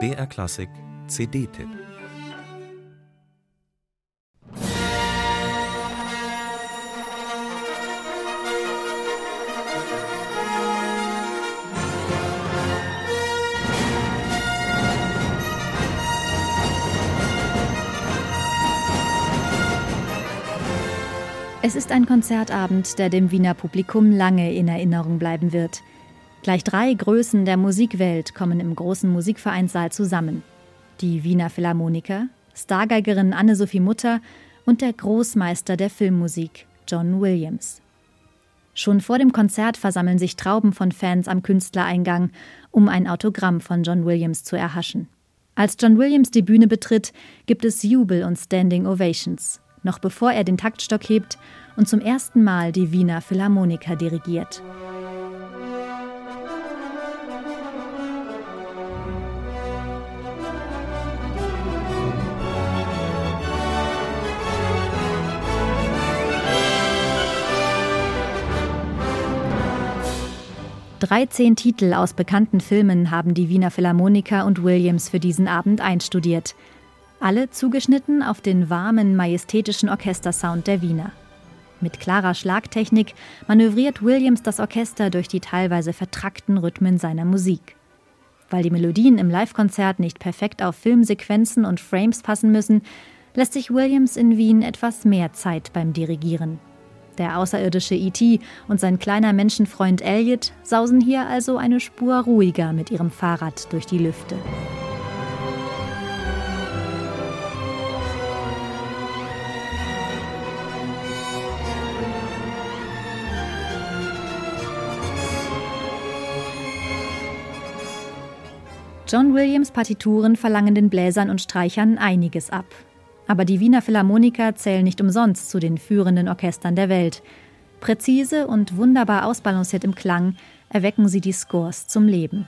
BR Klassik CD-Tipp Es ist ein Konzertabend, der dem Wiener Publikum lange in Erinnerung bleiben wird. Gleich drei Größen der Musikwelt kommen im großen Musikvereinssaal zusammen. Die Wiener Philharmoniker, Stargeigerin Anne-Sophie Mutter und der Großmeister der Filmmusik, John Williams. Schon vor dem Konzert versammeln sich Trauben von Fans am Künstlereingang, um ein Autogramm von John Williams zu erhaschen. Als John Williams die Bühne betritt, gibt es Jubel und Standing Ovations noch bevor er den Taktstock hebt und zum ersten Mal die Wiener Philharmoniker dirigiert. Dreizehn Titel aus bekannten Filmen haben die Wiener Philharmoniker und Williams für diesen Abend einstudiert – alle zugeschnitten auf den warmen, majestätischen Orchestersound der Wiener. Mit klarer Schlagtechnik manövriert Williams das Orchester durch die teilweise vertrackten Rhythmen seiner Musik. Weil die Melodien im Livekonzert nicht perfekt auf Filmsequenzen und Frames passen müssen, lässt sich Williams in Wien etwas mehr Zeit beim Dirigieren. Der außerirdische E.T. und sein kleiner Menschenfreund Elliot sausen hier also eine Spur ruhiger mit ihrem Fahrrad durch die Lüfte. John Williams Partituren verlangen den Bläsern und Streichern einiges ab. Aber die Wiener Philharmoniker zählen nicht umsonst zu den führenden Orchestern der Welt. Präzise und wunderbar ausbalanciert im Klang erwecken sie die Scores zum Leben.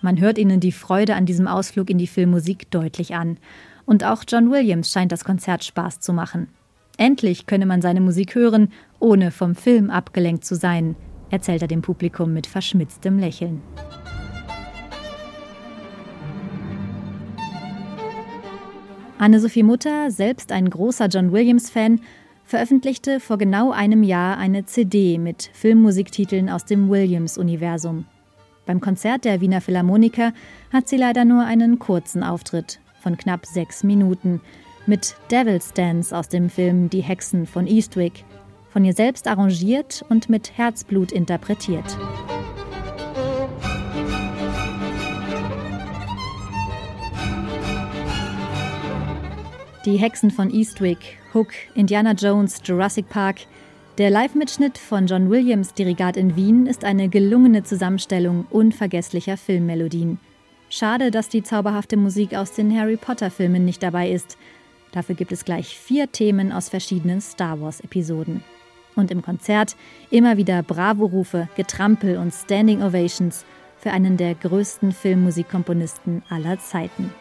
Man hört ihnen die Freude an diesem Ausflug in die Filmmusik deutlich an. Und auch John Williams scheint das Konzert Spaß zu machen. Endlich könne man seine Musik hören, ohne vom Film abgelenkt zu sein, erzählt er dem Publikum mit verschmitztem Lächeln. Anne-Sophie Mutter, selbst ein großer John Williams-Fan, veröffentlichte vor genau einem Jahr eine CD mit Filmmusiktiteln aus dem Williams-Universum. Beim Konzert der Wiener Philharmoniker hat sie leider nur einen kurzen Auftritt von knapp sechs Minuten mit Devil's Dance aus dem Film Die Hexen von Eastwick, von ihr selbst arrangiert und mit Herzblut interpretiert. Die Hexen von Eastwick, Hook, Indiana Jones, Jurassic Park. Der Live-Mitschnitt von John Williams Dirigat in Wien ist eine gelungene Zusammenstellung unvergesslicher Filmmelodien. Schade, dass die zauberhafte Musik aus den Harry Potter-Filmen nicht dabei ist. Dafür gibt es gleich vier Themen aus verschiedenen Star Wars-Episoden. Und im Konzert immer wieder Bravo-Rufe, Getrampel und Standing Ovations für einen der größten Filmmusikkomponisten aller Zeiten.